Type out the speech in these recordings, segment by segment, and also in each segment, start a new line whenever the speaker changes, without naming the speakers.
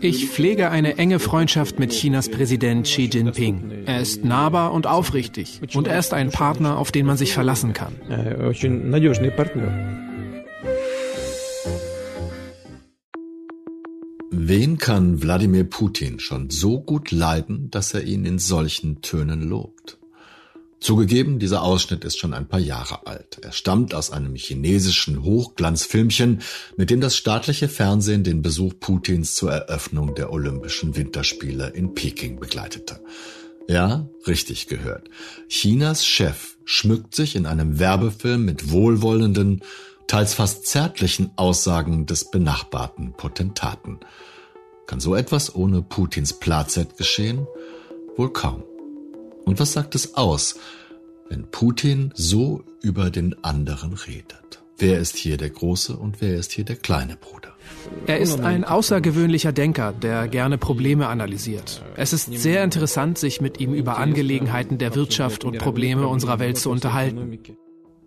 Ich pflege eine enge Freundschaft mit Chinas Präsident Xi Jinping. Er ist nahbar und aufrichtig und er ist ein Partner, auf den man sich verlassen kann.
Wen kann Wladimir Putin schon so gut leiden, dass er ihn in solchen Tönen lobt? Zugegeben, dieser Ausschnitt ist schon ein paar Jahre alt. Er stammt aus einem chinesischen Hochglanzfilmchen, mit dem das staatliche Fernsehen den Besuch Putins zur Eröffnung der Olympischen Winterspiele in Peking begleitete. Ja, richtig gehört. Chinas Chef schmückt sich in einem Werbefilm mit wohlwollenden, teils fast zärtlichen Aussagen des benachbarten Potentaten. Kann so etwas ohne Putins Platzett geschehen? Wohl kaum. Und was sagt es aus, wenn Putin so über den anderen redet? Wer ist hier der große und wer ist hier der kleine Bruder?
Er ist ein außergewöhnlicher Denker, der gerne Probleme analysiert. Es ist sehr interessant, sich mit ihm über Angelegenheiten der Wirtschaft und Probleme unserer Welt zu unterhalten.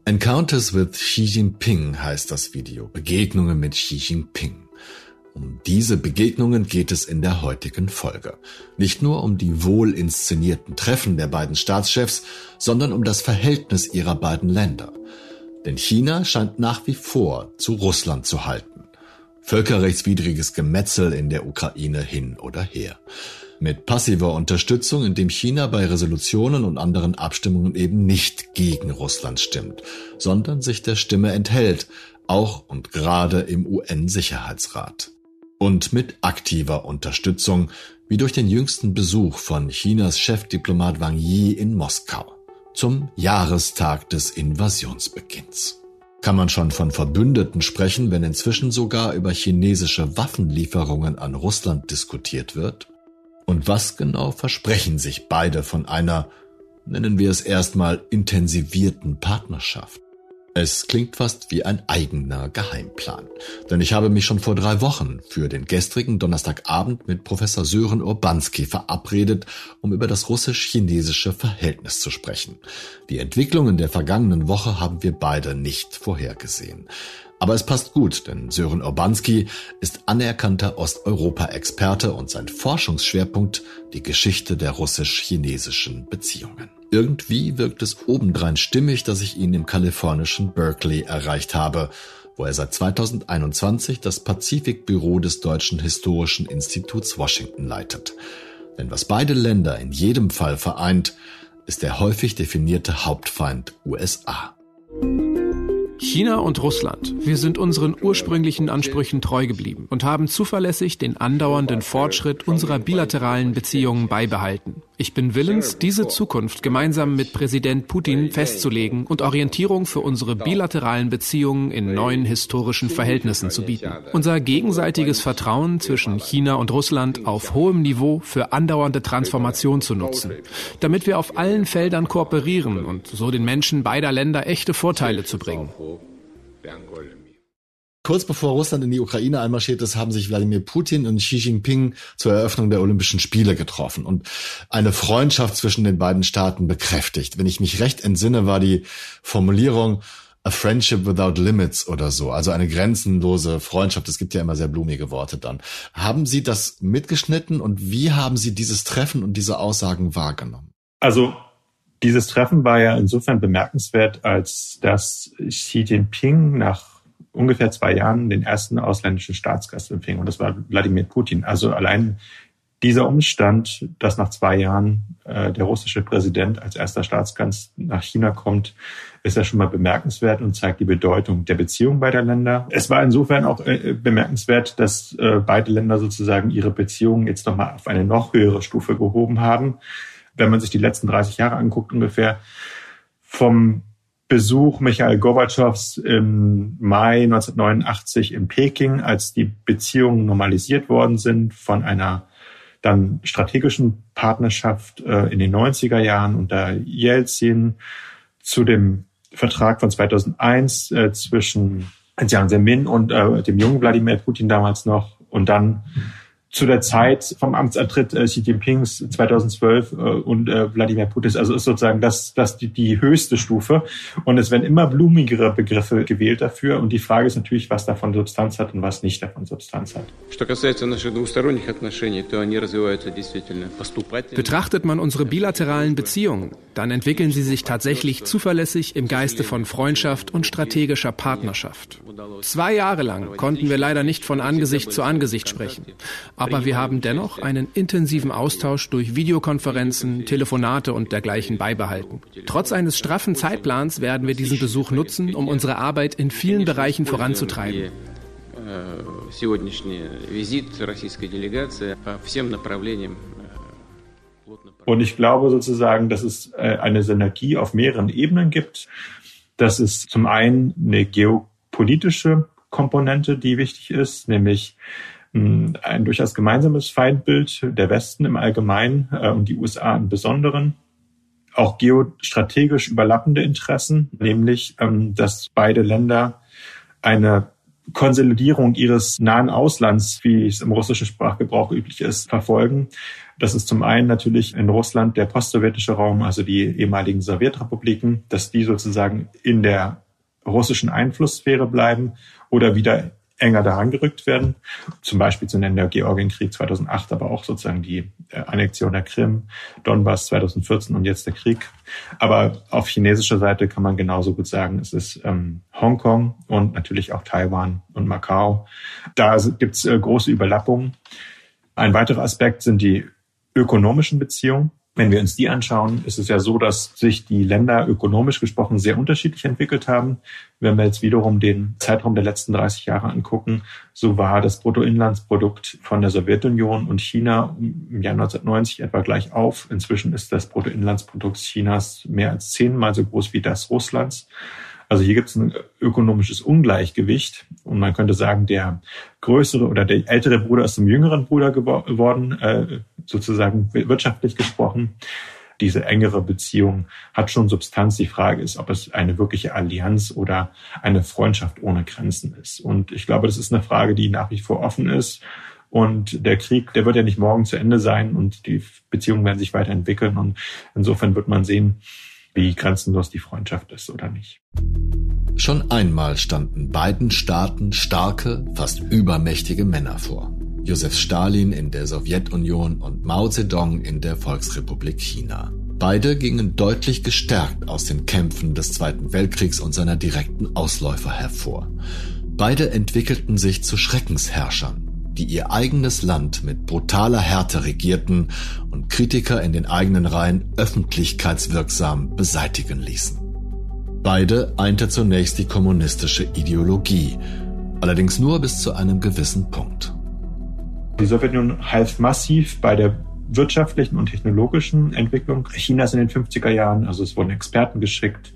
Encounters with Xi Jinping heißt das Video. Begegnungen mit Xi Jinping. Um diese Begegnungen geht es in der heutigen Folge. Nicht nur um die wohl inszenierten Treffen der beiden Staatschefs, sondern um das Verhältnis ihrer beiden Länder. Denn China scheint nach wie vor zu Russland zu halten. Völkerrechtswidriges Gemetzel in der Ukraine hin oder her. Mit passiver Unterstützung, indem China bei Resolutionen und anderen Abstimmungen eben nicht gegen Russland stimmt, sondern sich der Stimme enthält, auch und gerade im UN-Sicherheitsrat und mit aktiver Unterstützung, wie durch den jüngsten Besuch von Chinas Chefdiplomat Wang Yi in Moskau zum Jahrestag des Invasionsbeginns. Kann man schon von Verbündeten sprechen, wenn inzwischen sogar über chinesische Waffenlieferungen an Russland diskutiert wird? Und was genau versprechen sich beide von einer, nennen wir es erstmal, intensivierten Partnerschaft? Es klingt fast wie ein eigener Geheimplan. Denn ich habe mich schon vor drei Wochen für den gestrigen Donnerstagabend mit Professor Sören Urbanski verabredet, um über das russisch-chinesische Verhältnis zu sprechen. Die Entwicklungen der vergangenen Woche haben wir beide nicht vorhergesehen. Aber es passt gut, denn Sören Urbanski ist anerkannter Osteuropa-Experte und sein Forschungsschwerpunkt die Geschichte der russisch-chinesischen Beziehungen. Irgendwie wirkt es obendrein stimmig, dass ich ihn im kalifornischen Berkeley erreicht habe, wo er seit 2021 das Pazifikbüro des Deutschen Historischen Instituts Washington leitet. Denn was beide Länder in jedem Fall vereint, ist der häufig definierte Hauptfeind USA.
China und Russland. Wir sind unseren ursprünglichen Ansprüchen treu geblieben und haben zuverlässig den andauernden Fortschritt unserer bilateralen Beziehungen beibehalten. Ich bin willens, diese Zukunft gemeinsam mit Präsident Putin festzulegen und Orientierung für unsere bilateralen Beziehungen in neuen historischen Verhältnissen zu bieten. Unser gegenseitiges Vertrauen zwischen China und Russland auf hohem Niveau für andauernde Transformation zu nutzen, damit wir auf allen Feldern kooperieren und so den Menschen beider Länder echte Vorteile zu bringen.
Kurz bevor Russland in die Ukraine einmarschiert ist, haben sich Wladimir Putin und Xi Jinping zur Eröffnung der Olympischen Spiele getroffen und eine Freundschaft zwischen den beiden Staaten bekräftigt. Wenn ich mich recht entsinne, war die Formulierung A Friendship Without Limits oder so, also eine grenzenlose Freundschaft. Es gibt ja immer sehr blumige Worte dann. Haben Sie das mitgeschnitten und wie haben Sie dieses Treffen und diese Aussagen wahrgenommen?
Also dieses Treffen war ja insofern bemerkenswert, als dass Xi Jinping nach ungefähr zwei Jahren den ersten ausländischen Staatsgast empfing. Und das war Wladimir Putin. Also allein dieser Umstand, dass nach zwei Jahren äh, der russische Präsident als erster Staatsgast nach China kommt, ist ja schon mal bemerkenswert und zeigt die Bedeutung der Beziehung beider Länder. Es war insofern auch äh, bemerkenswert, dass äh, beide Länder sozusagen ihre Beziehungen jetzt nochmal auf eine noch höhere Stufe gehoben haben. Wenn man sich die letzten 30 Jahre anguckt ungefähr, vom Besuch Michael Gorbatschows im Mai 1989 in Peking, als die Beziehungen normalisiert worden sind von einer dann strategischen Partnerschaft äh, in den 90er Jahren unter Jelzin zu dem Vertrag von 2001 äh, zwischen Jiang Zemin und äh, dem jungen Wladimir Putin damals noch und dann zu der Zeit vom Amtsantritt äh, Xi Jinpings 2012 äh, und äh, Wladimir Putin. Also ist sozusagen das, das die, die höchste Stufe. Und es werden immer blumigere Begriffe gewählt dafür. Und die Frage ist natürlich, was davon Substanz hat und was nicht davon Substanz hat.
Betrachtet man unsere bilateralen Beziehungen, dann entwickeln sie sich tatsächlich zuverlässig im Geiste von Freundschaft und strategischer Partnerschaft. Zwei Jahre lang konnten wir leider nicht von Angesicht zu Angesicht sprechen. Aber wir haben dennoch einen intensiven Austausch durch Videokonferenzen, Telefonate und dergleichen beibehalten. Trotz eines straffen Zeitplans werden wir diesen Besuch nutzen, um unsere Arbeit in vielen Bereichen voranzutreiben.
Und ich glaube sozusagen, dass es äh, eine Synergie auf mehreren Ebenen gibt. Das ist zum einen eine geopolitische Komponente, die wichtig ist, nämlich ein durchaus gemeinsames Feindbild der Westen im Allgemeinen äh, und die USA im Besonderen. Auch geostrategisch überlappende Interessen, nämlich ähm, dass beide Länder eine Konsolidierung ihres nahen Auslands, wie es im russischen Sprachgebrauch üblich ist, verfolgen. Das ist zum einen natürlich in Russland der postsowjetische Raum, also die ehemaligen Sowjetrepubliken, dass die sozusagen in der russischen Einflusssphäre bleiben oder wieder enger daran gerückt werden. Zum Beispiel zu nennen der Georgienkrieg 2008, aber auch sozusagen die äh, Annexion der Krim, Donbass 2014 und jetzt der Krieg. Aber auf chinesischer Seite kann man genauso gut sagen, es ist ähm, Hongkong und natürlich auch Taiwan und Macau. Da gibt es äh, große Überlappungen. Ein weiterer Aspekt sind die ökonomischen Beziehungen. Wenn wir uns die anschauen, ist es ja so, dass sich die Länder ökonomisch gesprochen sehr unterschiedlich entwickelt haben. Wenn wir jetzt wiederum den Zeitraum der letzten 30 Jahre angucken, so war das Bruttoinlandsprodukt von der Sowjetunion und China im Jahr 1990 etwa gleich auf. Inzwischen ist das Bruttoinlandsprodukt Chinas mehr als zehnmal so groß wie das Russlands. Also hier gibt es ein ökonomisches Ungleichgewicht und man könnte sagen, der größere oder der ältere Bruder ist zum jüngeren Bruder geworden, äh, sozusagen wirtschaftlich gesprochen. Diese engere Beziehung hat schon Substanz. Die Frage ist, ob es eine wirkliche Allianz oder eine Freundschaft ohne Grenzen ist. Und ich glaube, das ist eine Frage, die nach wie vor offen ist. Und der Krieg, der wird ja nicht morgen zu Ende sein und die Beziehungen werden sich weiterentwickeln. Und insofern wird man sehen, wie grenzenlos die Freundschaft ist oder nicht.
Schon einmal standen beiden Staaten starke, fast übermächtige Männer vor. Josef Stalin in der Sowjetunion und Mao Zedong in der Volksrepublik China. Beide gingen deutlich gestärkt aus den Kämpfen des Zweiten Weltkriegs und seiner direkten Ausläufer hervor. Beide entwickelten sich zu Schreckensherrschern, die ihr eigenes Land mit brutaler Härte regierten und Kritiker in den eigenen Reihen öffentlichkeitswirksam beseitigen ließen. Beide einte zunächst die kommunistische Ideologie, allerdings nur bis zu einem gewissen Punkt.
Die Sowjetunion half massiv bei der wirtschaftlichen und technologischen Entwicklung Chinas in den 50er Jahren. Also es wurden Experten geschickt,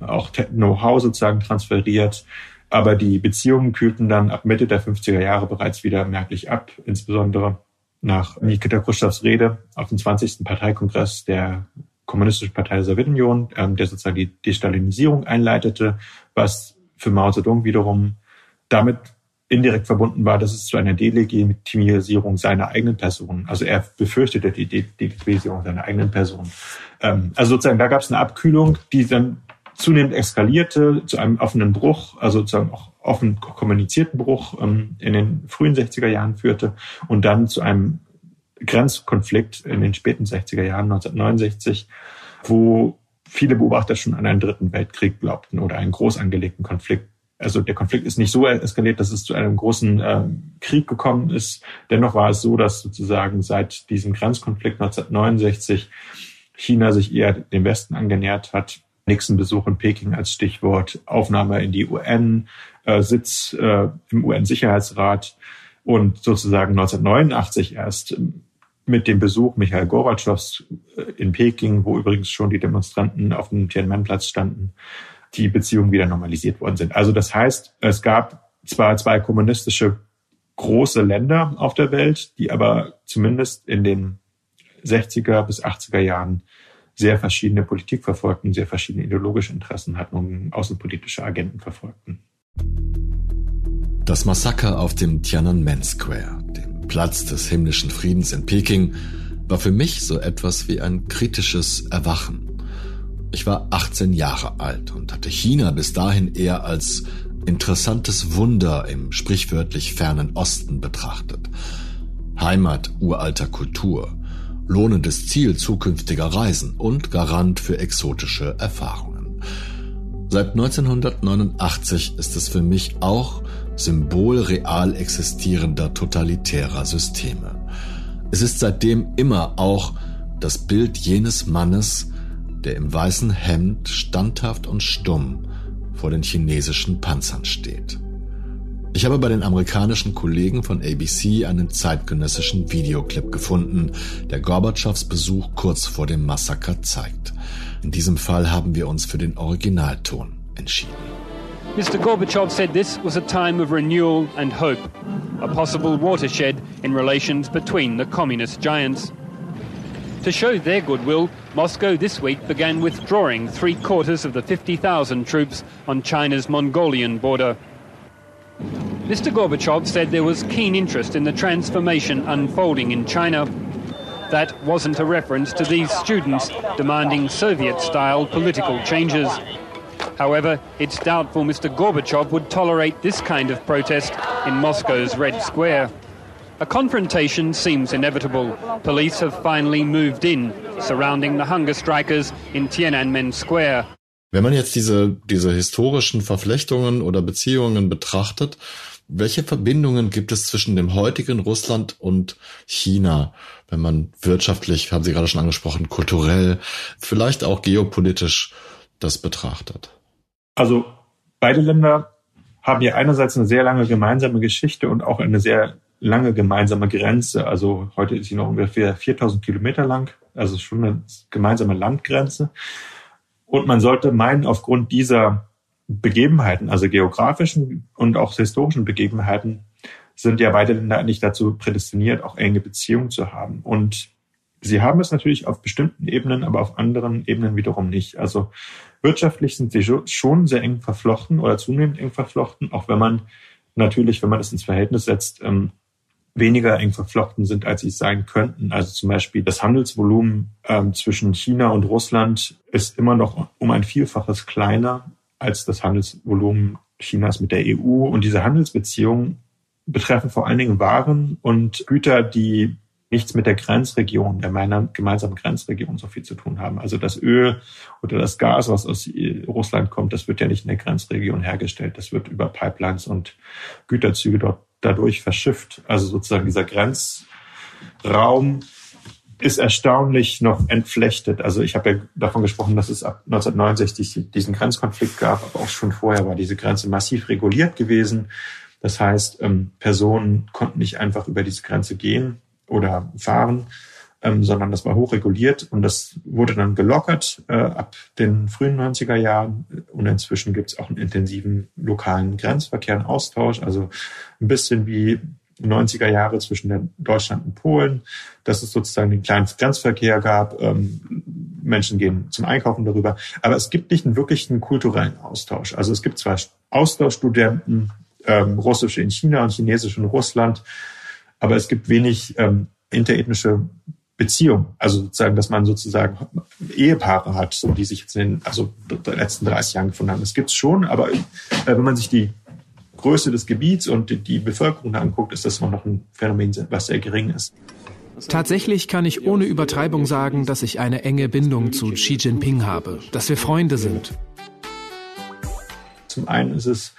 auch Know-how sozusagen transferiert. Aber die Beziehungen kühlten dann ab Mitte der 50er Jahre bereits wieder merklich ab, insbesondere nach Nikita Khrushchevs Rede auf dem 20. Parteikongress der Kommunistischen Partei der Sowjetunion, ähm, der sozusagen die Destalinisierung einleitete, was für Mao Zedong wiederum damit indirekt verbunden war, dass es zu einer Delegitimisierung seiner eigenen Person, also er befürchtete die Delegitimierung seiner eigenen Person. Ähm, also sozusagen, da gab es eine Abkühlung, die dann zunehmend eskalierte zu einem offenen Bruch, also sozusagen auch offen kommunizierten Bruch ähm, in den frühen 60er Jahren führte und dann zu einem Grenzkonflikt in den späten 60er Jahren 1969, wo viele Beobachter schon an einen dritten Weltkrieg glaubten oder einen groß angelegten Konflikt. Also der Konflikt ist nicht so eskaliert, dass es zu einem großen äh, Krieg gekommen ist. Dennoch war es so, dass sozusagen seit diesem Grenzkonflikt 1969 China sich eher dem Westen angenähert hat nächsten Besuch in Peking als Stichwort, Aufnahme in die UN, äh, Sitz äh, im UN-Sicherheitsrat und sozusagen 1989 erst mit dem Besuch Michael Gorbatschows äh, in Peking, wo übrigens schon die Demonstranten auf dem Tiananmen-Platz standen, die Beziehungen wieder normalisiert worden sind. Also das heißt, es gab zwar zwei kommunistische große Länder auf der Welt, die aber zumindest in den 60er bis 80er Jahren sehr verschiedene Politik verfolgten, sehr verschiedene ideologische Interessen hatten und außenpolitische Agenten verfolgten.
Das Massaker auf dem Tiananmen Square, dem Platz des himmlischen Friedens in Peking, war für mich so etwas wie ein kritisches Erwachen. Ich war 18 Jahre alt und hatte China bis dahin eher als interessantes Wunder im sprichwörtlich fernen Osten betrachtet. Heimat uralter Kultur, lohnendes Ziel zukünftiger Reisen und Garant für exotische Erfahrungen. Seit 1989 ist es für mich auch Symbol real existierender totalitärer Systeme. Es ist seitdem immer auch das Bild jenes Mannes, der im weißen Hemd standhaft und stumm vor den chinesischen Panzern steht. Ich habe bei den amerikanischen Kollegen von ABC einen zeitgenössischen Videoclip gefunden, der Gorbatschows Besuch kurz vor dem Massaker zeigt. In diesem Fall haben wir uns für den Originalton entschieden.
Mr. Gorbachev said this was a time of renewal and hope, a possible watershed in relations between the communist giants. To show their goodwill, Moscow this week began withdrawing three quarters of the 50,000 troops on China's Mongolian border. Mr. Gorbachev said there was keen interest in the transformation unfolding in China. That wasn't a reference to these students demanding Soviet style political changes. However, it's doubtful Mr. Gorbachev would tolerate this kind of protest in Moscow's Red Square. A confrontation seems inevitable. Police have finally moved in, surrounding the hunger strikers in Tiananmen Square.
Wenn man jetzt diese, diese historischen Verflechtungen oder Beziehungen betrachtet, welche Verbindungen gibt es zwischen dem heutigen Russland und China, wenn man wirtschaftlich, haben Sie gerade schon angesprochen, kulturell, vielleicht auch geopolitisch das betrachtet?
Also beide Länder haben ja einerseits eine sehr lange gemeinsame Geschichte und auch eine sehr lange gemeinsame Grenze. Also heute ist sie noch ungefähr 4000 Kilometer lang, also schon eine gemeinsame Landgrenze. Und man sollte meinen, aufgrund dieser Begebenheiten, also geografischen und auch historischen Begebenheiten, sind ja beide Länder eigentlich dazu prädestiniert, auch enge Beziehungen zu haben. Und sie haben es natürlich auf bestimmten Ebenen, aber auf anderen Ebenen wiederum nicht. Also wirtschaftlich sind sie schon sehr eng verflochten oder zunehmend eng verflochten, auch wenn man natürlich, wenn man das ins Verhältnis setzt, ähm, weniger eng verflochten sind, als sie sein könnten. Also zum Beispiel das Handelsvolumen ähm, zwischen China und Russland ist immer noch um ein Vielfaches kleiner als das Handelsvolumen Chinas mit der EU. Und diese Handelsbeziehungen betreffen vor allen Dingen Waren und Güter, die nichts mit der Grenzregion, der meiner gemeinsamen Grenzregion so viel zu tun haben. Also das Öl oder das Gas, was aus Russland kommt, das wird ja nicht in der Grenzregion hergestellt. Das wird über Pipelines und Güterzüge dort dadurch verschifft. Also sozusagen dieser Grenzraum ist erstaunlich noch entflechtet. Also ich habe ja davon gesprochen, dass es ab 1969 diesen Grenzkonflikt gab, aber auch schon vorher war diese Grenze massiv reguliert gewesen. Das heißt, ähm, Personen konnten nicht einfach über diese Grenze gehen oder fahren, ähm, sondern das war hochreguliert und das wurde dann gelockert äh, ab den frühen 90er Jahren. Und inzwischen gibt es auch einen intensiven lokalen Grenzverkehr und Austausch, also ein bisschen wie 90er Jahre zwischen Deutschland und Polen, dass es sozusagen den kleinen Grenzverkehr gab. Ähm, Menschen gehen zum Einkaufen darüber. Aber es gibt nicht einen wirklichen kulturellen Austausch. Also es gibt zwar Austauschstudenten, ähm, russische in China und chinesische in Russland, aber es gibt wenig ähm, interethnische Beziehung. Also sozusagen, dass man sozusagen Ehepaare hat, die sich jetzt in den also letzten 30 Jahren gefunden haben. Das gibt's schon, aber äh, wenn man sich die Größe des Gebiets und die Bevölkerung anguckt, ist das immer noch ein Phänomen, was sehr gering ist.
Tatsächlich kann ich ohne Übertreibung sagen, dass ich eine enge Bindung zu Xi Jinping habe, dass wir Freunde sind.
Zum einen ist es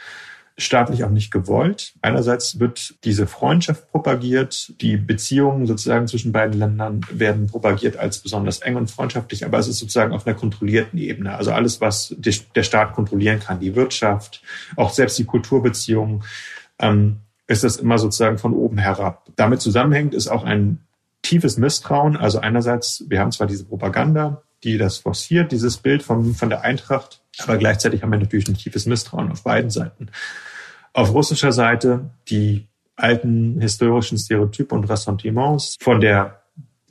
staatlich auch nicht gewollt. Einerseits wird diese Freundschaft propagiert, die Beziehungen sozusagen zwischen beiden Ländern werden propagiert als besonders eng und freundschaftlich, aber es ist sozusagen auf einer kontrollierten Ebene. Also alles, was der Staat kontrollieren kann, die Wirtschaft, auch selbst die Kulturbeziehungen, ähm, ist das immer sozusagen von oben herab. Damit zusammenhängt ist auch ein tiefes Misstrauen. Also einerseits, wir haben zwar diese Propaganda, die das forciert, dieses Bild von, von der Eintracht, aber gleichzeitig haben wir natürlich ein tiefes Misstrauen auf beiden Seiten. Auf russischer Seite die alten historischen Stereotype und Ressentiments von der,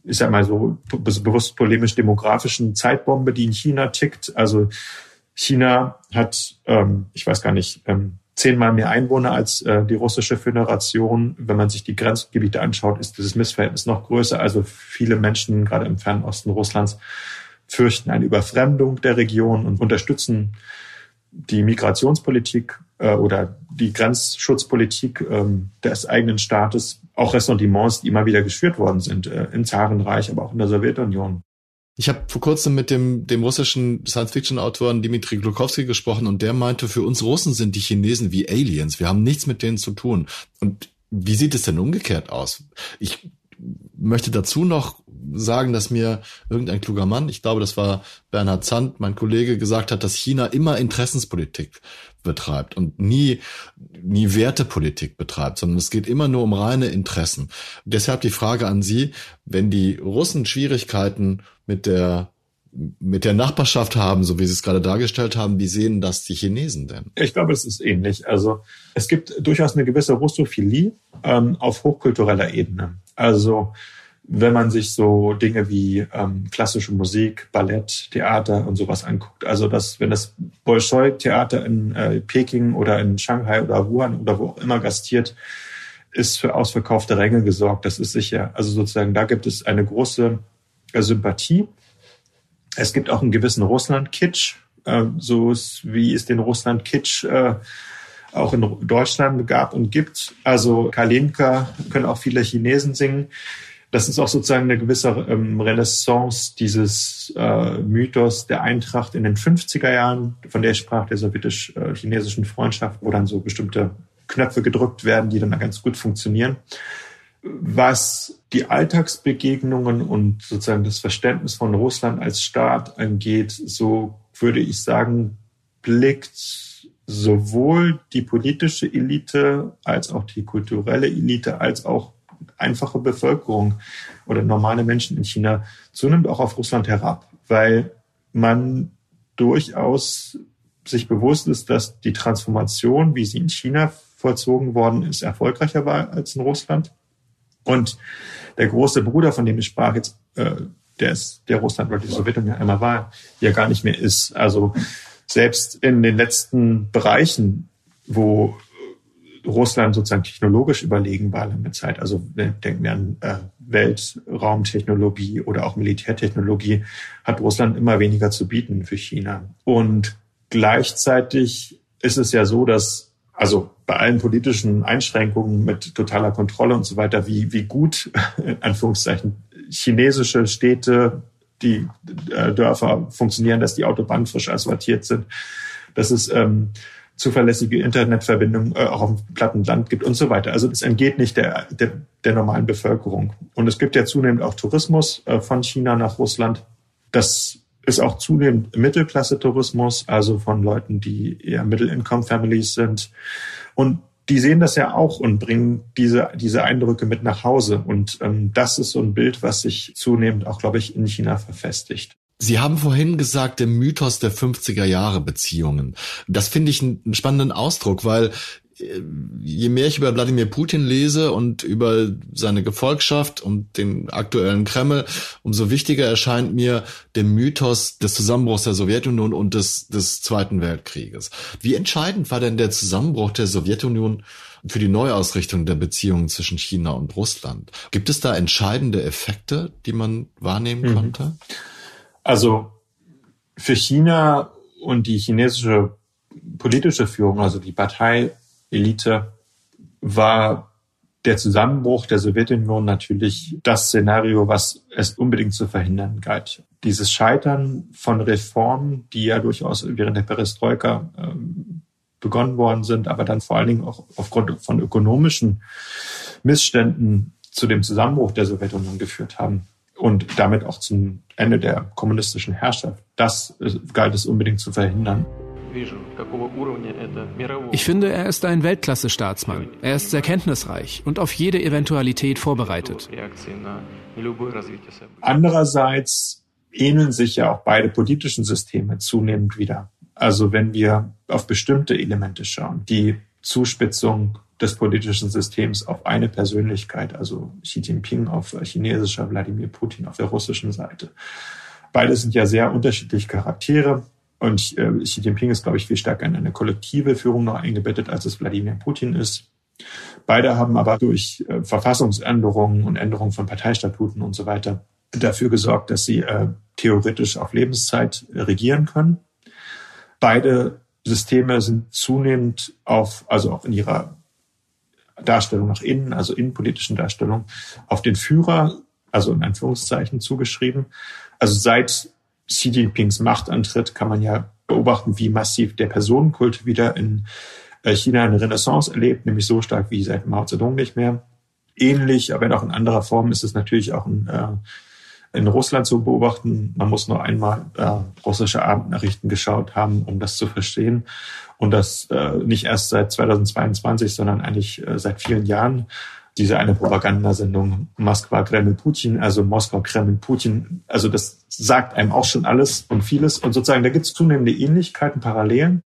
ich sag mal so, bewusst polemisch-demografischen Zeitbombe, die in China tickt. Also China hat, ähm, ich weiß gar nicht, ähm, zehnmal mehr Einwohner als äh, die russische Föderation. Wenn man sich die Grenzgebiete anschaut, ist dieses Missverhältnis noch größer. Also viele Menschen, gerade im fernen Osten Russlands, fürchten eine Überfremdung der Region und unterstützen die Migrationspolitik äh, oder die Grenzschutzpolitik ähm, des eigenen Staates, auch Ressentiments, die immer wieder geschürt worden sind äh, im Zarenreich, aber auch in der Sowjetunion.
Ich habe vor kurzem mit dem, dem russischen Science-Fiction-Autoren Dimitri Glukowski gesprochen und der meinte, für uns Russen sind die Chinesen wie Aliens. Wir haben nichts mit denen zu tun. Und wie sieht es denn umgekehrt aus? Ich möchte dazu noch sagen, dass mir irgendein kluger Mann, ich glaube, das war Bernhard Zandt, mein Kollege, gesagt hat, dass China immer Interessenspolitik betreibt und nie, nie Wertepolitik betreibt, sondern es geht immer nur um reine Interessen. Deshalb die Frage an Sie, wenn die Russen Schwierigkeiten mit der mit der Nachbarschaft haben, so wie Sie es gerade dargestellt haben, wie sehen das die Chinesen denn?
Ich glaube, es ist ähnlich. Also es gibt durchaus eine gewisse Russophilie ähm, auf hochkultureller Ebene. Also wenn man sich so Dinge wie ähm, klassische Musik, Ballett, Theater und sowas anguckt. Also dass, wenn das Bolschoi-Theater in äh, Peking oder in Shanghai oder Wuhan oder wo auch immer gastiert, ist für ausverkaufte Ränge gesorgt. Das ist sicher. Also sozusagen, da gibt es eine große äh, Sympathie. Es gibt auch einen gewissen Russland-Kitsch, äh, so wie es den Russland-Kitsch äh, auch in Deutschland gab und gibt. Also Kalinka können auch viele Chinesen singen das ist auch sozusagen eine gewisse ähm, Renaissance dieses äh, Mythos der Eintracht in den 50er Jahren, von der ich sprach, der sowjetisch-chinesischen Freundschaft, wo dann so bestimmte Knöpfe gedrückt werden, die dann ganz gut funktionieren. Was die Alltagsbegegnungen und sozusagen das Verständnis von Russland als Staat angeht, so würde ich sagen, blickt sowohl die politische Elite als auch die kulturelle Elite als auch einfache Bevölkerung oder normale Menschen in China zunehmend auch auf Russland herab, weil man durchaus sich bewusst ist, dass die Transformation, wie sie in China vollzogen worden ist, erfolgreicher war als in Russland. Und der große Bruder, von dem ich sprach, jetzt, äh, der ist der Russland oder die Sowjetunion einmal war, ja gar nicht mehr ist. Also selbst in den letzten Bereichen, wo Russland sozusagen technologisch überlegen war lange Zeit. Also denken wir an äh, Weltraumtechnologie oder auch Militärtechnologie, hat Russland immer weniger zu bieten für China. Und gleichzeitig ist es ja so, dass also bei allen politischen Einschränkungen mit totaler Kontrolle und so weiter, wie, wie gut, in Anführungszeichen, chinesische Städte, die äh, Dörfer funktionieren, dass die Autobahnen frisch asphaltiert sind. Das ist ähm, zuverlässige Internetverbindung äh, auch auf dem platten Land gibt und so weiter. Also es entgeht nicht der, der, der normalen Bevölkerung. Und es gibt ja zunehmend auch Tourismus äh, von China nach Russland. Das ist auch zunehmend Mittelklasse-Tourismus, also von Leuten, die eher Middle-Income-Families sind. Und die sehen das ja auch und bringen diese, diese Eindrücke mit nach Hause. Und ähm, das ist so ein Bild, was sich zunehmend auch, glaube ich, in China verfestigt.
Sie haben vorhin gesagt, der Mythos der 50er Jahre Beziehungen. Das finde ich einen spannenden Ausdruck, weil äh, je mehr ich über Wladimir Putin lese und über seine Gefolgschaft und den aktuellen Kreml, umso wichtiger erscheint mir der Mythos des Zusammenbruchs der Sowjetunion und des, des Zweiten Weltkrieges. Wie entscheidend war denn der Zusammenbruch der Sowjetunion für die Neuausrichtung der Beziehungen zwischen China und Russland? Gibt es da entscheidende Effekte, die man wahrnehmen mhm. konnte?
Also für China und die chinesische politische Führung, also die Parteielite, war der Zusammenbruch der Sowjetunion natürlich das Szenario, was es unbedingt zu verhindern galt. Dieses Scheitern von Reformen, die ja durchaus während der Perestroika ähm, begonnen worden sind, aber dann vor allen Dingen auch aufgrund von ökonomischen Missständen zu dem Zusammenbruch der Sowjetunion geführt haben und damit auch zum Ende der kommunistischen Herrschaft. Das galt es unbedingt zu verhindern.
Ich finde, er ist ein Weltklasse-Staatsmann. Er ist sehr kenntnisreich und auf jede Eventualität vorbereitet.
Andererseits ähneln sich ja auch beide politischen Systeme zunehmend wieder. Also wenn wir auf bestimmte Elemente schauen, die Zuspitzung des politischen Systems auf eine Persönlichkeit, also Xi Jinping auf chinesischer, Wladimir Putin auf der russischen Seite. Beide sind ja sehr unterschiedliche Charaktere, Und äh, Xi Jinping ist, glaube ich, viel stärker in eine kollektive Führung noch eingebettet, als es Wladimir Putin ist. Beide haben aber durch äh, Verfassungsänderungen und Änderungen von Parteistatuten und so weiter dafür gesorgt, dass sie äh, theoretisch auf Lebenszeit regieren können. Beide Systeme sind zunehmend auf, also auch in ihrer Darstellung nach innen, also innenpolitischen Darstellung, auf den Führer, also in Anführungszeichen zugeschrieben. Also seit Xi Jinpings Machtantritt kann man ja beobachten, wie massiv der Personenkult wieder in äh, China eine Renaissance erlebt, nämlich so stark wie seit Mao Zedong nicht mehr. Ähnlich, aber auch in anderer Form ist es natürlich auch in, äh, in Russland zu beobachten. Man muss nur einmal äh, russische Abendnachrichten geschaut haben, um das zu verstehen. Und das äh, nicht erst seit 2022, sondern eigentlich äh, seit vielen Jahren diese eine Propagandasendung Moskwa, Kreml, Putin, also Moskau, Kreml, Putin, also das sagt einem auch schon alles und vieles. Und sozusagen, da gibt es zunehmende Ähnlichkeiten, Parallelen.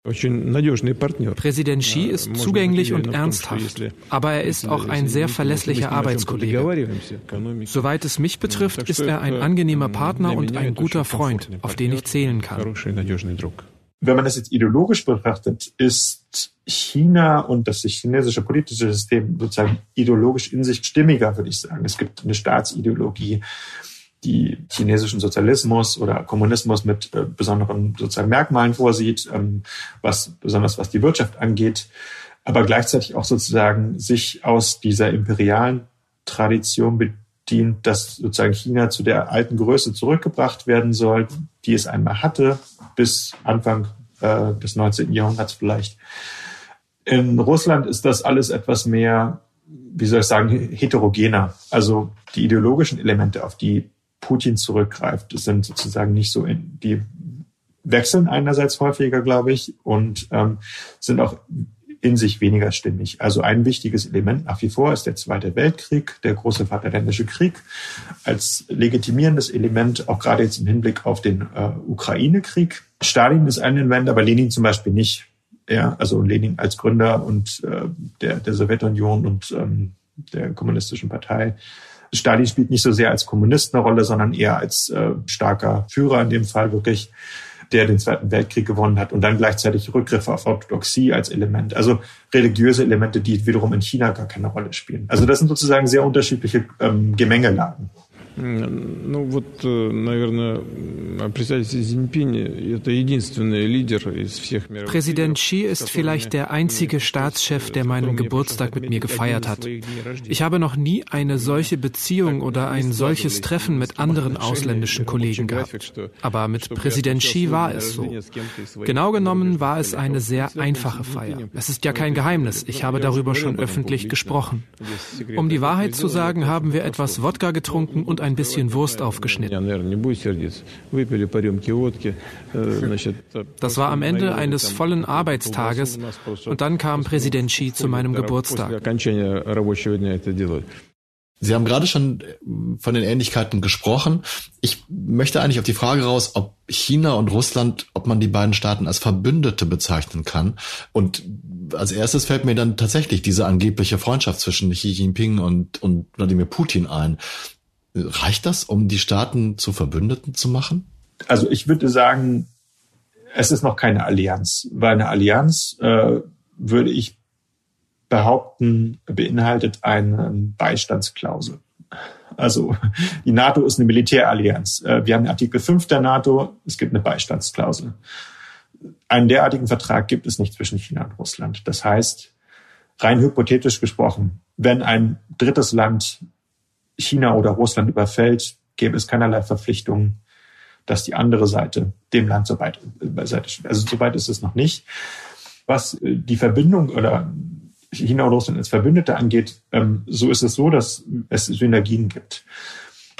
Präsident Xi ist zugänglich und ernsthaft, aber er ist auch ein sehr verlässlicher Arbeitskollege. Soweit es mich betrifft, ist er ein angenehmer Partner und ein guter Freund, auf den ich zählen kann.
Wenn man das jetzt ideologisch betrachtet, ist China und das chinesische politische System sozusagen ideologisch in sich stimmiger, würde ich sagen. Es gibt eine Staatsideologie, die chinesischen Sozialismus oder Kommunismus mit äh, besonderen sozusagen Merkmalen vorsieht, ähm, was besonders was die Wirtschaft angeht, aber gleichzeitig auch sozusagen sich aus dieser imperialen Tradition bedient, dass sozusagen China zu der alten Größe zurückgebracht werden soll, die es einmal hatte, bis Anfang äh, des 19. Jahrhunderts vielleicht. In Russland ist das alles etwas mehr, wie soll ich sagen, heterogener. Also die ideologischen Elemente, auf die Putin zurückgreift, sind sozusagen nicht so in, die wechseln einerseits häufiger, glaube ich, und ähm, sind auch in sich weniger stimmig. Also ein wichtiges Element nach wie vor ist der Zweite Weltkrieg, der große Vaterländische Krieg, als legitimierendes Element, auch gerade jetzt im Hinblick auf den äh, Ukraine-Krieg. Stalin ist ein Element, aber Lenin zum Beispiel nicht. Ja, also Lenin als Gründer und äh, der, der Sowjetunion und ähm, der kommunistischen Partei. Stalin spielt nicht so sehr als Kommunist eine Rolle, sondern eher als äh, starker Führer in dem Fall wirklich der den Zweiten Weltkrieg gewonnen hat und dann gleichzeitig Rückgriffe auf Orthodoxie als Element. Also religiöse Elemente, die wiederum in China gar keine Rolle spielen. Also das sind sozusagen sehr unterschiedliche ähm, Gemengelagen.
Ну вот, наверное, Präsident
Xi ist vielleicht der einzige Staatschef, der meinen Geburtstag mit mir gefeiert hat. Ich habe noch nie eine solche Beziehung oder ein solches Treffen mit anderen ausländischen Kollegen gehabt. Aber mit Präsident Xi war es so. Genau genommen war es eine sehr einfache Feier. Es ist ja kein Geheimnis. Ich habe darüber schon öffentlich gesprochen. Um die Wahrheit zu sagen, haben wir etwas Wodka getrunken und ein bisschen Wurst aufgeschnitten. Das war am Ende eines vollen Arbeitstages und dann kam Präsident Xi zu meinem Geburtstag.
Sie haben gerade schon äh, von den Ähnlichkeiten gesprochen. Ich möchte eigentlich auf die Frage raus, ob China und Russland, ob man die beiden Staaten als Verbündete bezeichnen kann. Und als erstes fällt mir dann tatsächlich diese angebliche Freundschaft zwischen Xi Jinping und, und Wladimir Putin ein. Reicht das, um die Staaten zu Verbündeten zu machen?
Also ich würde sagen, es ist noch keine Allianz, weil eine Allianz, äh, würde ich behaupten, beinhaltet eine Beistandsklausel. Also die NATO ist eine Militärallianz. Äh, wir haben Artikel 5 der NATO, es gibt eine Beistandsklausel. Einen derartigen Vertrag gibt es nicht zwischen China und Russland. Das heißt, rein hypothetisch gesprochen, wenn ein drittes Land China oder Russland überfällt, gäbe es keinerlei Verpflichtungen, dass die andere Seite dem Land so weit beiseite steht. Also so weit ist es noch nicht. Was äh, die Verbindung oder China und Russland als Verbündete angeht, ähm, so ist es so, dass es Synergien gibt.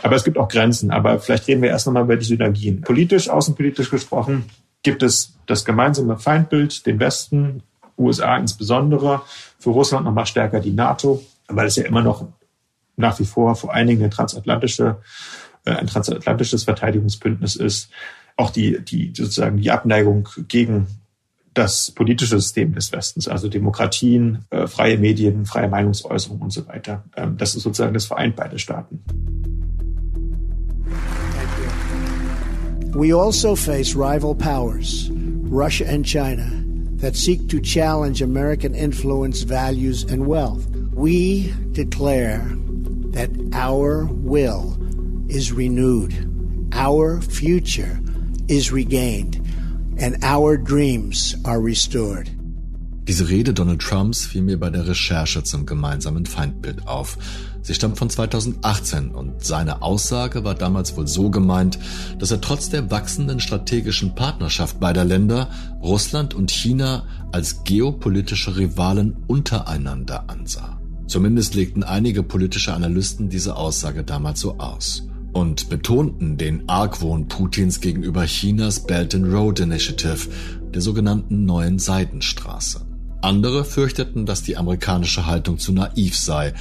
Aber es gibt auch Grenzen. Aber vielleicht reden wir erst nochmal über die Synergien. Politisch, außenpolitisch gesprochen, gibt es das gemeinsame Feindbild, den Westen, USA insbesondere, für Russland nochmal stärker die NATO, weil es ja immer noch nach wie vor vor allen Dingen eine transatlantische, äh, ein transatlantisches Verteidigungsbündnis ist. Auch die, die sozusagen die Abneigung gegen das politische System des Westens, also Demokratien, äh, freie Medien, freie Meinungsäußerung und so weiter. Ähm, das ist sozusagen das vereint beide Staaten.
We also face rival powers Russia and China that seek to challenge American influence, values, and wealth. We declare that our will is renewed, our future is regained, and our dreams are restored.
Diese Rede Donald Trumps fiel mir bei der Recherche zum gemeinsamen Feindbild auf. Sie stammt von 2018 und seine Aussage war damals wohl so gemeint, dass er trotz der wachsenden strategischen Partnerschaft beider Länder Russland und China als geopolitische Rivalen untereinander ansah. Zumindest legten einige politische Analysten diese Aussage damals so aus und betonten den Argwohn Putins gegenüber Chinas Belt and Road Initiative, der sogenannten neuen Seidenstraße. Andere fürchteten, dass die amerikanische Haltung zu naiv sei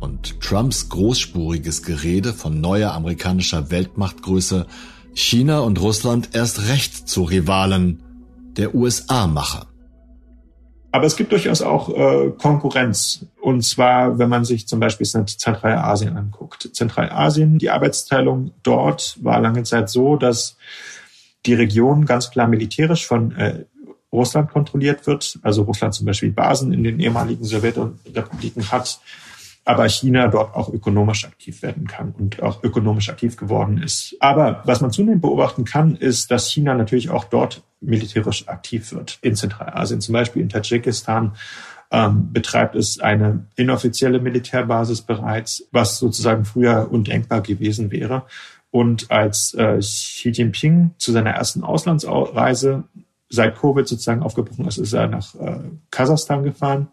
und Trumps großspuriges Gerede von neuer amerikanischer Weltmachtgröße China und Russland erst recht zu Rivalen der USA mache.
Aber es gibt durchaus auch äh, Konkurrenz. Und zwar, wenn man sich zum Beispiel Zentralasien anguckt. Zentralasien, die Arbeitsteilung dort war lange Zeit so, dass die Region ganz klar militärisch von äh, Russland kontrolliert wird. Also Russland zum Beispiel Basen in den ehemaligen Sowjetrepubliken hat, aber China dort auch ökonomisch aktiv werden kann und auch ökonomisch aktiv geworden ist. Aber was man zunehmend beobachten kann, ist, dass China natürlich auch dort militärisch aktiv wird. In Zentralasien, zum Beispiel in Tadschikistan, ähm, betreibt es eine inoffizielle Militärbasis bereits, was sozusagen früher undenkbar gewesen wäre. Und als äh, Xi Jinping zu seiner ersten Auslandsreise seit Covid sozusagen aufgebrochen ist, ist er nach äh, Kasachstan gefahren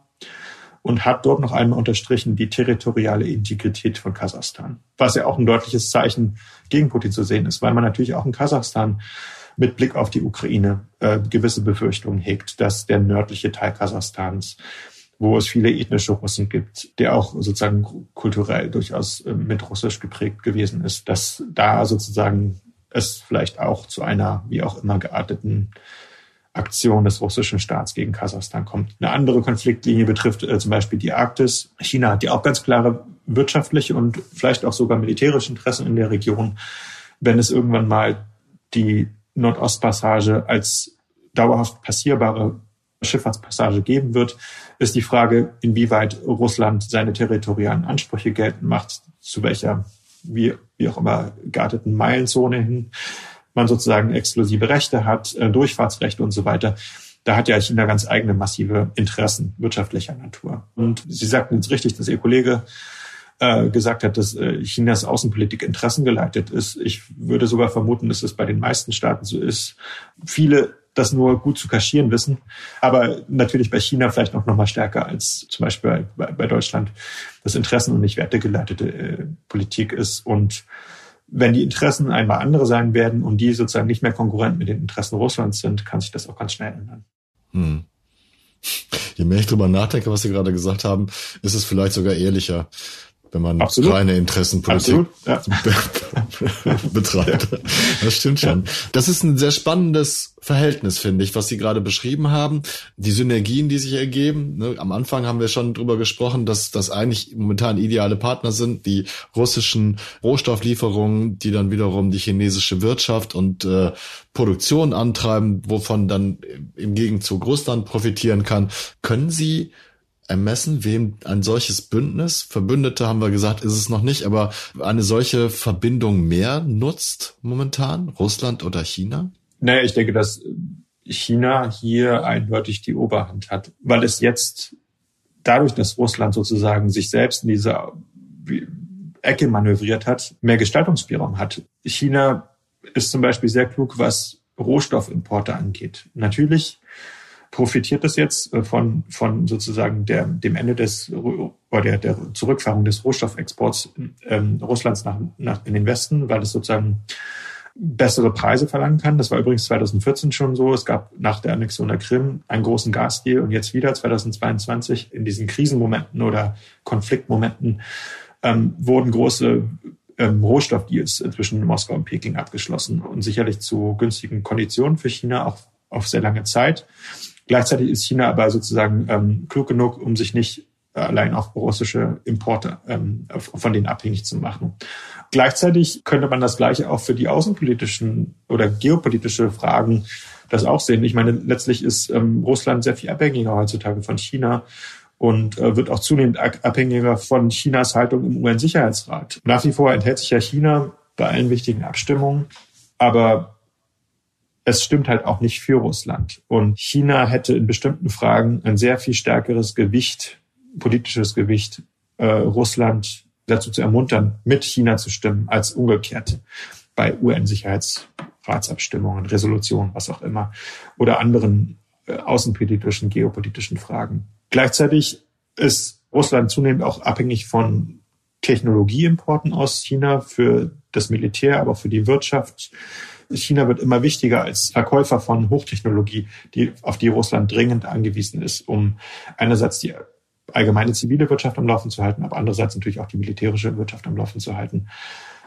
und hat dort noch einmal unterstrichen die territoriale Integrität von Kasachstan, was ja auch ein deutliches Zeichen gegen Putin zu sehen ist, weil man natürlich auch in Kasachstan mit Blick auf die Ukraine äh, gewisse Befürchtungen hegt, dass der nördliche Teil Kasachstans, wo es viele ethnische Russen gibt, der auch sozusagen kulturell durchaus äh, mit Russisch geprägt gewesen ist, dass da sozusagen es vielleicht auch zu einer wie auch immer gearteten Aktion des russischen Staats gegen Kasachstan kommt. Eine andere Konfliktlinie betrifft äh, zum Beispiel die Arktis. China hat ja auch ganz klare wirtschaftliche und vielleicht auch sogar militärische Interessen in der Region. Wenn es irgendwann mal die Nordostpassage als dauerhaft passierbare Schifffahrtspassage geben wird, ist die Frage, inwieweit Russland seine territorialen Ansprüche geltend macht, zu welcher, wie, wie auch immer, gearteten Meilenzone hin man sozusagen exklusive Rechte hat, äh, Durchfahrtsrechte und so weiter. Da hat ja China ganz eigene massive Interessen wirtschaftlicher Natur. Und Sie sagten jetzt richtig, dass Ihr Kollege äh, gesagt hat, dass äh, Chinas Außenpolitik interessengeleitet ist. Ich würde sogar vermuten, dass es bei den meisten Staaten so ist. Viele das nur gut zu kaschieren wissen, aber natürlich bei China vielleicht auch noch mal stärker als zum Beispiel bei, Deutschland das Interessen- und nicht wertegeleitete Politik ist und wenn die Interessen einmal andere sein werden und die sozusagen nicht mehr konkurrent mit den Interessen Russlands sind, kann sich das auch ganz schnell ändern. Hm.
Je mehr ich drüber nachdenke, was Sie gerade gesagt haben, ist es vielleicht sogar ehrlicher, wenn man Absolut. reine Interessenpolitik ja. betreibt. Das stimmt schon. Das ist ein sehr spannendes Verhältnis, finde ich, was Sie gerade beschrieben haben. Die Synergien, die sich ergeben. Ne, am Anfang haben wir schon drüber gesprochen, dass das eigentlich momentan ideale Partner sind, die russischen Rohstofflieferungen, die dann wiederum die chinesische Wirtschaft und äh, Produktion antreiben, wovon dann im Gegenzug Russland profitieren kann. Können Sie ermessen, wem ein solches Bündnis, Verbündete haben wir gesagt, ist es noch nicht, aber eine solche Verbindung mehr nutzt momentan, Russland oder China?
Naja, ich denke, dass China hier eindeutig die Oberhand hat, weil es jetzt dadurch, dass Russland sozusagen sich selbst in diese Ecke manövriert hat, mehr Gestaltungsspielraum hat. China ist zum Beispiel sehr klug, was Rohstoffimporte angeht. Natürlich profitiert das jetzt äh, von, von sozusagen der, dem Ende des oder der, der Zurückfahrung des Rohstoffexports ähm, Russlands nach, nach in den Westen, weil es sozusagen bessere Preise verlangen kann. Das war übrigens 2014 schon so. Es gab nach der Annexion der Krim einen großen Gasdeal und jetzt wieder 2022 in diesen Krisenmomenten oder Konfliktmomenten ähm, wurden große ähm, Rohstoffdeals zwischen Moskau und Peking abgeschlossen und sicherlich zu günstigen Konditionen für China auch auf sehr lange Zeit. Gleichzeitig ist China aber sozusagen ähm, klug genug, um sich nicht allein auf russische Importe ähm, von denen abhängig zu machen. Gleichzeitig könnte man das Gleiche auch für die außenpolitischen oder geopolitische Fragen das auch sehen. Ich meine, letztlich ist ähm, Russland sehr viel abhängiger heutzutage von China und äh, wird auch zunehmend abhängiger von Chinas Haltung im UN-Sicherheitsrat. Nach wie vor enthält sich ja China bei allen wichtigen Abstimmungen, aber es stimmt halt auch nicht für Russland. Und China hätte in bestimmten Fragen ein sehr viel stärkeres Gewicht, politisches Gewicht, äh, Russland dazu zu ermuntern, mit China zu stimmen, als umgekehrt bei UN-Sicherheitsratsabstimmungen, Resolutionen, was auch immer, oder anderen äh, außenpolitischen, geopolitischen Fragen. Gleichzeitig ist Russland zunehmend auch abhängig von Technologieimporten aus China für das Militär, aber für die Wirtschaft. China wird immer wichtiger als Verkäufer von Hochtechnologie, die, auf die Russland dringend angewiesen ist, um einerseits die allgemeine zivile Wirtschaft am Laufen zu halten, aber andererseits natürlich auch die militärische Wirtschaft am Laufen zu halten.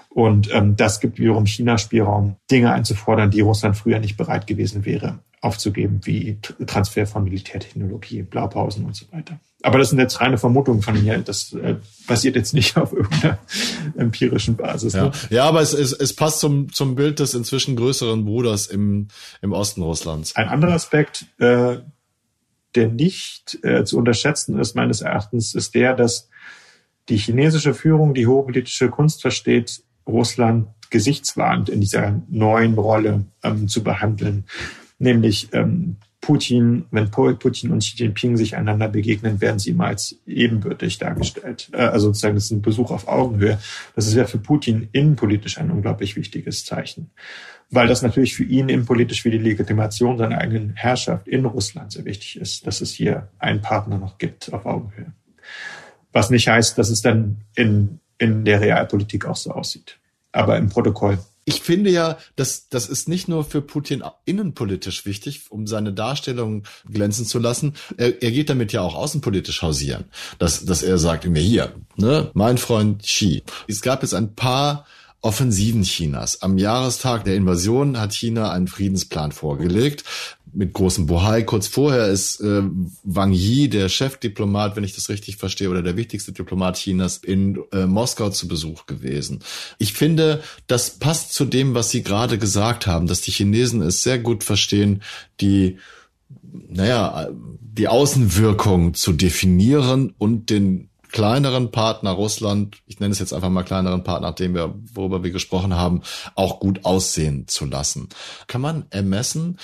Und ähm, das gibt wiederum China Spielraum, Dinge einzufordern, die Russland früher nicht bereit gewesen wäre aufzugeben, wie Transfer von Militärtechnologie, Blaupausen und so weiter. Aber das sind jetzt reine Vermutungen von mir. Das äh, basiert jetzt nicht auf irgendeiner empirischen Basis.
Ja, ne? ja aber es, es, es passt zum, zum Bild des inzwischen größeren Bruders im, im Osten Russlands.
Ein anderer Aspekt, äh, der nicht äh, zu unterschätzen ist, meines Erachtens, ist der, dass die chinesische Führung die hohe politische Kunst versteht, Russland gesichtswahrend in dieser neuen Rolle ähm, zu behandeln nämlich ähm, Putin, wenn Putin und Xi Jinping sich einander begegnen, werden sie immer als ebenbürtig dargestellt. Äh, also sozusagen, das ist ein Besuch auf Augenhöhe. Das ist ja für Putin innenpolitisch ein unglaublich wichtiges Zeichen. Weil das natürlich für ihn innenpolitisch wie die Legitimation seiner eigenen Herrschaft in Russland sehr wichtig ist, dass es hier einen Partner noch gibt auf Augenhöhe. Was nicht heißt, dass es dann in, in der Realpolitik auch so aussieht. Aber im Protokoll
ich finde ja, dass das ist nicht nur für Putin innenpolitisch wichtig, um seine Darstellung glänzen zu lassen. Er, er geht damit ja auch außenpolitisch hausieren, dass, dass er sagt mir hier, ne, mein Freund Xi. Es gab jetzt ein paar Offensiven Chinas. Am Jahrestag der Invasion hat China einen Friedensplan vorgelegt mit großem Bohai. Kurz vorher ist äh, Wang Yi, der Chefdiplomat, wenn ich das richtig verstehe, oder der wichtigste Diplomat Chinas in äh, Moskau zu Besuch gewesen. Ich finde, das passt zu dem, was Sie gerade gesagt haben, dass die Chinesen es sehr gut verstehen, die naja, die Außenwirkung zu definieren und den kleineren Partner Russland, ich nenne es jetzt einfach mal kleineren Partner, nachdem wir, worüber wir gesprochen haben, auch gut aussehen zu lassen. Kann man ermessen,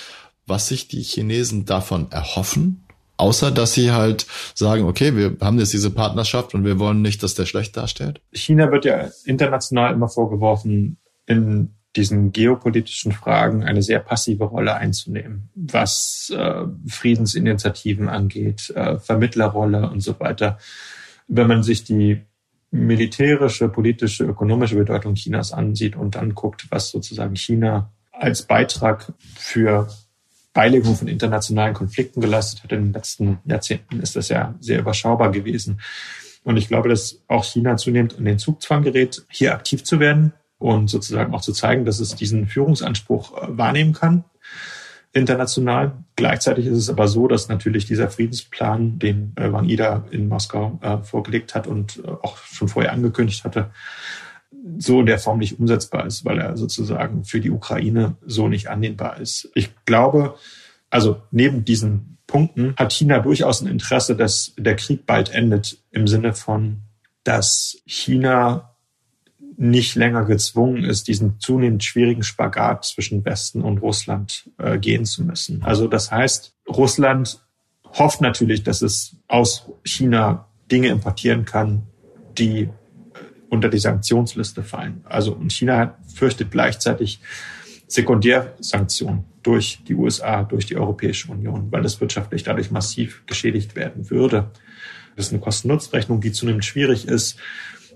was sich die Chinesen davon erhoffen? Außer dass sie halt sagen, okay, wir haben jetzt diese Partnerschaft und wir wollen nicht, dass der schlecht darstellt?
China wird ja international immer vorgeworfen, in diesen geopolitischen Fragen eine sehr passive Rolle einzunehmen, was äh, Friedensinitiativen angeht, äh, Vermittlerrolle und so weiter wenn man sich die militärische, politische, ökonomische Bedeutung Chinas ansieht und dann guckt, was sozusagen China als Beitrag für Beilegung von internationalen Konflikten geleistet hat in den letzten Jahrzehnten, ist das ja sehr überschaubar gewesen. Und ich glaube, dass auch China zunehmend in den Zugzwang gerät, hier aktiv zu werden und sozusagen auch zu zeigen, dass es diesen Führungsanspruch äh, wahrnehmen kann international. Gleichzeitig ist es aber so, dass natürlich dieser Friedensplan, den äh, Ida in Moskau äh, vorgelegt hat und äh, auch schon vorher angekündigt hatte, so in der Form nicht umsetzbar ist, weil er sozusagen für die Ukraine so nicht annehmbar ist. Ich glaube, also neben diesen Punkten hat China durchaus ein Interesse, dass der Krieg bald endet im Sinne von, dass China nicht länger gezwungen ist, diesen zunehmend schwierigen Spagat zwischen Westen und Russland äh, gehen zu müssen. Also das heißt, Russland hofft natürlich, dass es aus China Dinge importieren kann, die äh, unter die Sanktionsliste fallen. Also und China fürchtet gleichzeitig Sekundärsanktionen durch die USA, durch die Europäische Union, weil es wirtschaftlich dadurch massiv geschädigt werden würde. Das ist eine Kosten-Nutzen-Rechnung, die zunehmend schwierig ist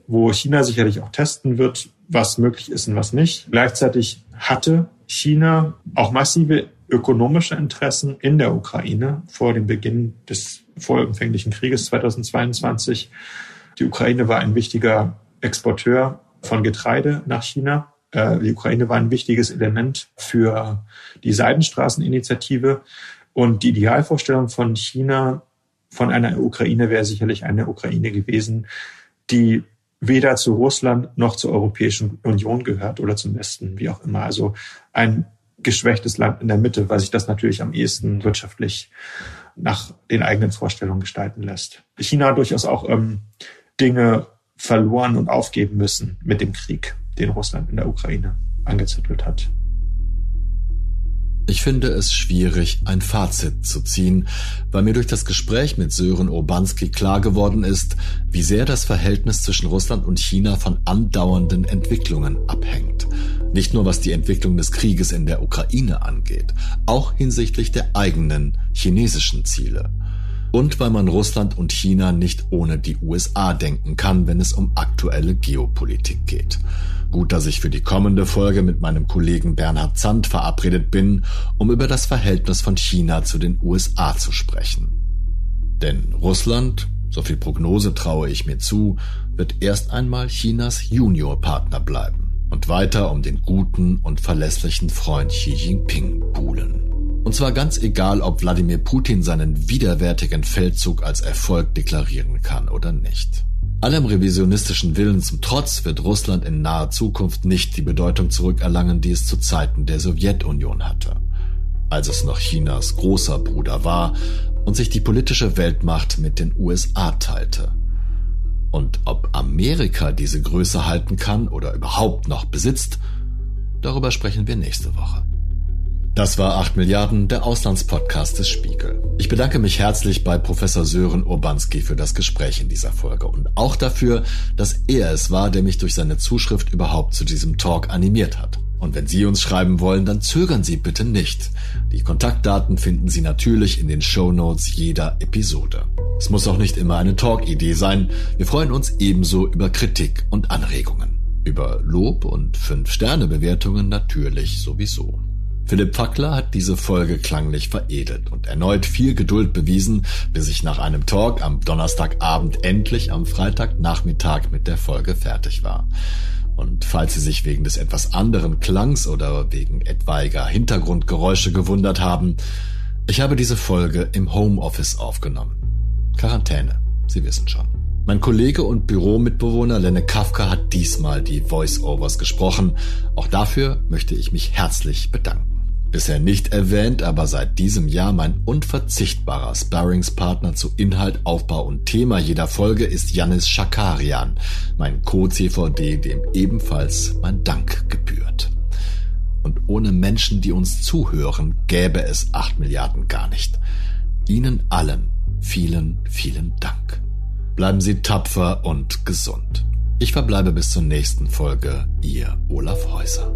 wo China sicherlich auch testen wird, was möglich ist und was nicht. Gleichzeitig hatte China auch massive ökonomische Interessen in der Ukraine vor dem Beginn des vollumfänglichen Krieges 2022. Die Ukraine war ein wichtiger Exporteur von Getreide nach China. Äh, die Ukraine war ein wichtiges Element für die Seidenstraßeninitiative. Und die Idealvorstellung von China, von einer Ukraine wäre sicherlich eine Ukraine gewesen, die weder zu Russland noch zur Europäischen Union gehört oder zum Westen, wie auch immer. Also ein geschwächtes Land in der Mitte, weil sich das natürlich am ehesten wirtschaftlich nach den eigenen Vorstellungen gestalten lässt. China hat durchaus auch ähm, Dinge verloren und aufgeben müssen mit dem Krieg, den Russland in der Ukraine angezettelt hat.
Ich finde es schwierig, ein Fazit zu ziehen, weil mir durch das Gespräch mit Sören Urbanski klar geworden ist, wie sehr das Verhältnis zwischen Russland und China von andauernden Entwicklungen abhängt. Nicht nur was die Entwicklung des Krieges in der Ukraine angeht, auch hinsichtlich der eigenen chinesischen Ziele. Und weil man Russland und China nicht ohne die USA denken kann, wenn es um aktuelle Geopolitik geht. Gut, dass ich für die kommende Folge mit meinem Kollegen Bernhard Zandt verabredet bin, um über das Verhältnis von China zu den USA zu sprechen. Denn Russland, so viel Prognose traue ich mir zu, wird erst einmal Chinas Juniorpartner bleiben und weiter um den guten und verlässlichen Freund Xi Jinping buhlen. Und zwar ganz egal, ob Wladimir Putin seinen widerwärtigen Feldzug als Erfolg deklarieren kann oder nicht. Allem revisionistischen Willen zum Trotz wird Russland in naher Zukunft nicht die Bedeutung zurückerlangen, die es zu Zeiten der Sowjetunion hatte, als es noch Chinas großer Bruder war und sich die politische Weltmacht mit den USA teilte. Und ob Amerika diese Größe halten kann oder überhaupt noch besitzt, darüber sprechen wir nächste Woche. Das war 8 Milliarden, der Auslandspodcast des Spiegel. Ich bedanke mich herzlich bei Professor Sören Urbanski für das Gespräch in dieser Folge und auch dafür, dass er es war, der mich durch seine Zuschrift überhaupt zu diesem Talk animiert hat. Und wenn Sie uns schreiben wollen, dann zögern Sie bitte nicht. Die Kontaktdaten finden Sie natürlich in den Show Notes jeder Episode. Es muss auch nicht immer eine Talk-Idee sein. Wir freuen uns ebenso über Kritik und Anregungen. Über Lob und 5-Sterne-Bewertungen natürlich sowieso. Philipp Fackler hat diese Folge klanglich veredelt und erneut viel Geduld bewiesen, bis ich nach einem Talk am Donnerstagabend endlich am Freitagnachmittag mit der Folge fertig war. Und falls Sie sich wegen des etwas anderen Klangs oder wegen etwaiger Hintergrundgeräusche gewundert haben, ich habe diese Folge im Homeoffice aufgenommen. Quarantäne, Sie wissen schon. Mein Kollege und Büromitbewohner Lenne Kafka hat diesmal die Voice-Overs gesprochen. Auch dafür möchte ich mich herzlich bedanken. Bisher nicht erwähnt, aber seit diesem Jahr mein unverzichtbarer Sparringspartner zu Inhalt, Aufbau und Thema jeder Folge ist Janis Schakarian, mein Co-CVD, dem ebenfalls mein Dank gebührt. Und ohne Menschen, die uns zuhören, gäbe es acht Milliarden gar nicht. Ihnen allen vielen, vielen Dank. Bleiben Sie tapfer und gesund. Ich verbleibe bis zur nächsten Folge, Ihr Olaf Häuser.